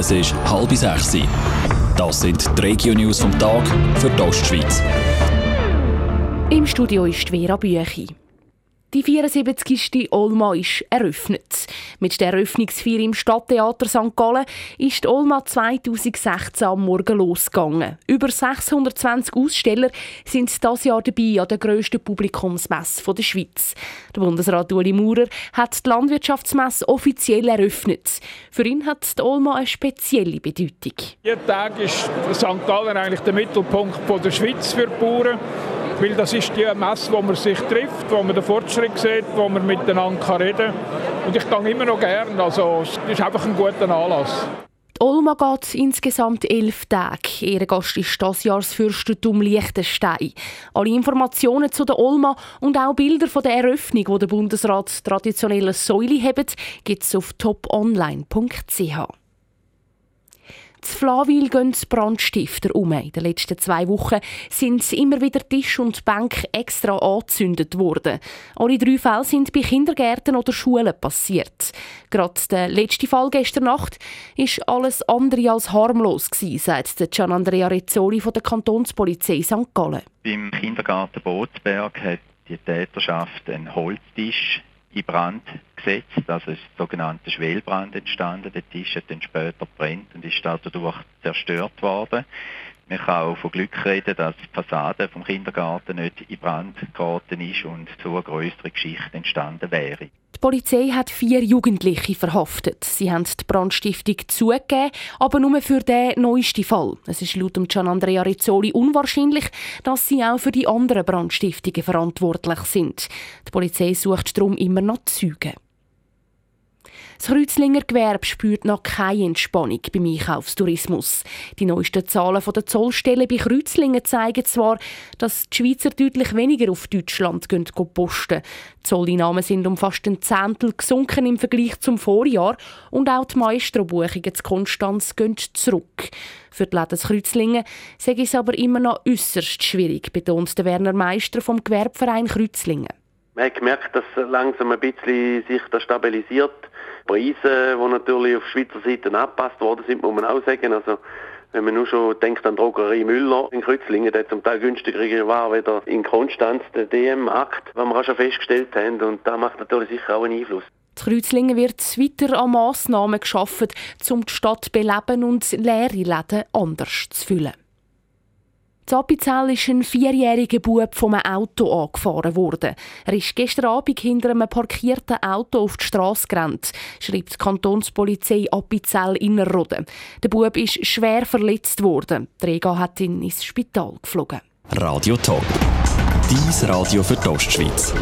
Es ist halb sechs. Das sind die Regio-News vom Tag für die Ostschweiz. Im Studio ist Vera Büchi. Die 74. Olma ist eröffnet. Mit der Eröffnungsfeier im Stadttheater St. Gallen ist die Olma 2016 am Morgen losgegangen. Über 620 Aussteller sind dieses Jahr dabei an der grössten Publikumsmesse der Schweiz. Der Bundesrat Uli Maurer hat die Landwirtschaftsmesse offiziell eröffnet. Für ihn hat die Olma eine spezielle Bedeutung. Jeden Tag ist St. Gallen eigentlich der Mittelpunkt der Schweiz für die Bauern. Weil das ist die Messe, wo man sich trifft, wo man den Fortschritt sieht, wo man miteinander reden kann. Und ich gehe immer noch gerne. Also, es ist einfach ein guter Anlass. Die Olma geht insgesamt elf Tage. Ihr Gast ist das Jahr das Fürstentum Liechtenstein. Alle Informationen zu der Olma und auch Bilder von der Eröffnung, wo der Bundesrat traditionelle Säule hat, gibt es auf toponline.ch. Z Flawil gehen die Brandstifter um. In den letzten zwei Wochen sind immer wieder Tisch und Bank extra angezündet worden. Alle drei Fälle sind bei Kindergärten oder Schulen passiert. Gerade der letzte Fall gestern Nacht ist alles andere als harmlos gewesen, sagt Gian Andrea Rezzoli von der Kantonspolizei St. Gallen. Beim Kindergarten Bootsberg hat die Täterschaft einen Holztisch in Brand gesetzt. Also ist sogenannte Schwelbrand entstanden. Der Tisch hat dann später brennt und ist dadurch zerstört worden. Man kann auch von Glück reden, dass die Fassade vom Kindergarten nicht in Brand geraten ist und so eine größere Geschichte entstanden wäre. Die Polizei hat vier Jugendliche verhaftet. Sie haben die Brandstiftung zugegeben, aber nur für den neuesten Fall. Es ist laut Gian Andrea Rizzoli unwahrscheinlich, dass sie auch für die anderen Brandstiftungen verantwortlich sind. Die Polizei sucht darum immer noch Zeugen. Das Kreuzlinger Gewerbe spürt noch keine Entspannung beim Einkaufstourismus. Die neuesten Zahlen der Zollstellen bei Kreuzlingen zeigen zwar, dass die Schweizer deutlich weniger auf Deutschland gehen posten. Die Zolleinnahmen sind um fast ein Zehntel gesunken im Vergleich zum Vorjahr und auch die Maestro-Buchungen zu Konstanz gehen zurück. Für die Läden Kreuzlingen sei es aber immer noch äußerst schwierig, betont der Werner Meister vom Gewerbeverein Kreuzlingen. Man hat gemerkt, dass langsam ein bisschen sich das stabilisiert. Preise, die natürlich auf Schweizer Seite angepasst worden sind, muss man auch sagen. Also, wenn man nur schon denkt an Drogerie Müller in Kreuzlingen, der zum Teil günstiger war wieder in Konstanz, der DM-Markt, was wir auch schon festgestellt haben. Und da macht natürlich sicher auch einen Einfluss. In Kreuzlingen wird weiter an Massnahmen geschaffen, um die Stadt zu beleben und leere Läden anders zu füllen. In Appenzell ist ein vierjähriger Bub vom Auto angefahren worden. Er ist gestern Abend hinter einem parkierten Auto auf die Straße gerannt, schreibt die Kantonspolizei Appenzell Innerrhoden. Der Bub ist schwer verletzt worden. Die Rega hat ihn ins Spital geflogen. Radio Top. Dies Radio für die Ostschweiz.